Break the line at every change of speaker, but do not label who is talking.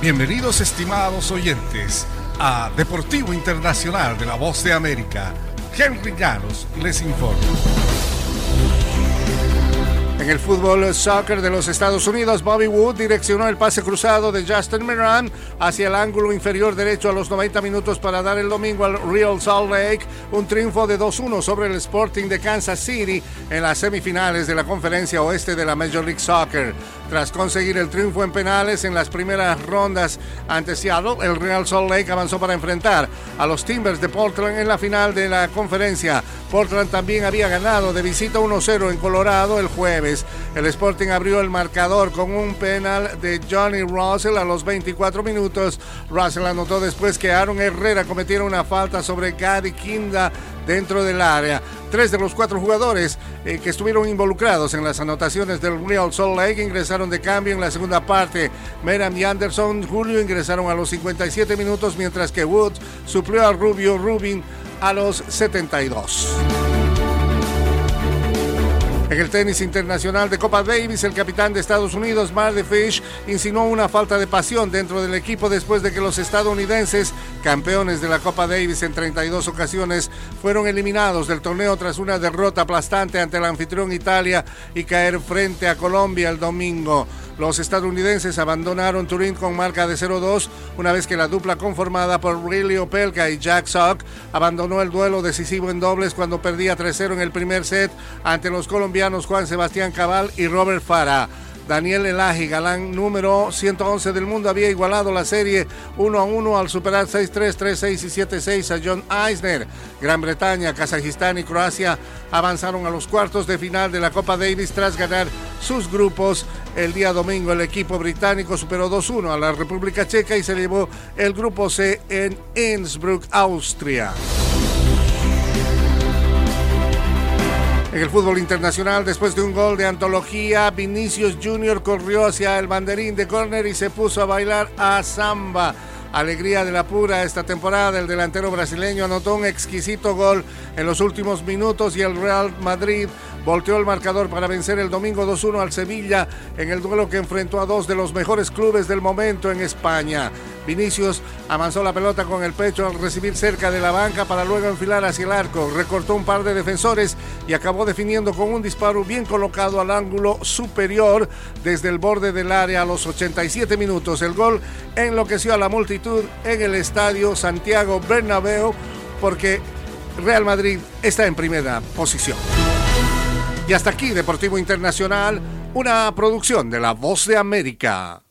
Bienvenidos estimados oyentes a Deportivo Internacional de la Voz de América. Henry Llanos les informa.
En el fútbol soccer de los Estados Unidos, Bobby Wood direccionó el pase cruzado de Justin Moran hacia el ángulo inferior derecho a los 90 minutos para dar el domingo al Real Salt Lake un triunfo de 2-1 sobre el Sporting de Kansas City en las semifinales de la conferencia oeste de la Major League Soccer. Tras conseguir el triunfo en penales en las primeras rondas ante Seattle, el Real Salt Lake avanzó para enfrentar a los Timbers de Portland en la final de la conferencia. Portland también había ganado de visita 1-0 en Colorado el jueves. El Sporting abrió el marcador con un penal de Johnny Russell a los 24 minutos. Russell anotó después que Aaron Herrera cometiera una falta sobre Gary Kinda dentro del área. Tres de los cuatro jugadores eh, que estuvieron involucrados en las anotaciones del Real Salt Lake ingresaron de cambio en la segunda parte. Meram y Anderson Julio ingresaron a los 57 minutos, mientras que Woods suplió a Rubio Rubin a los 72. En el tenis internacional de Copa Davis, el capitán de Estados Unidos, Marty Fish, insinuó una falta de pasión dentro del equipo después de que los estadounidenses, campeones de la Copa Davis en 32 ocasiones, fueron eliminados del torneo tras una derrota aplastante ante el anfitrión Italia y caer frente a Colombia el domingo. Los estadounidenses abandonaron Turín con marca de 0-2 una vez que la dupla conformada por Riley Opelka y Jack Sock abandonó el duelo decisivo en dobles cuando perdía 3-0 en el primer set ante los colombianos Juan Sebastián Cabal y Robert Farah. Daniel Elahi, galán número 111 del mundo, había igualado la serie 1 a 1 al superar 6-3, 3-6 y 7-6 a John Eisner. Gran Bretaña, Kazajistán y Croacia avanzaron a los cuartos de final de la Copa Davis tras ganar sus grupos. El día domingo el equipo británico superó 2-1 a la República Checa y se llevó el grupo C en Innsbruck, Austria. En el fútbol internacional, después de un gol de antología, Vinicius Jr. corrió hacia el banderín de córner y se puso a bailar a samba. Alegría de la pura esta temporada, el delantero brasileño anotó un exquisito gol en los últimos minutos y el Real Madrid volteó el marcador para vencer el domingo 2-1 al Sevilla en el duelo que enfrentó a dos de los mejores clubes del momento en España. Vinicius avanzó la pelota con el pecho al recibir cerca de la banca para luego enfilar hacia el arco. Recortó un par de defensores y acabó definiendo con un disparo bien colocado al ángulo superior desde el borde del área a los 87 minutos. El gol enloqueció a la multitud en el estadio Santiago Bernabéu porque Real Madrid está en primera posición. Y hasta aquí Deportivo Internacional, una producción de La Voz de América.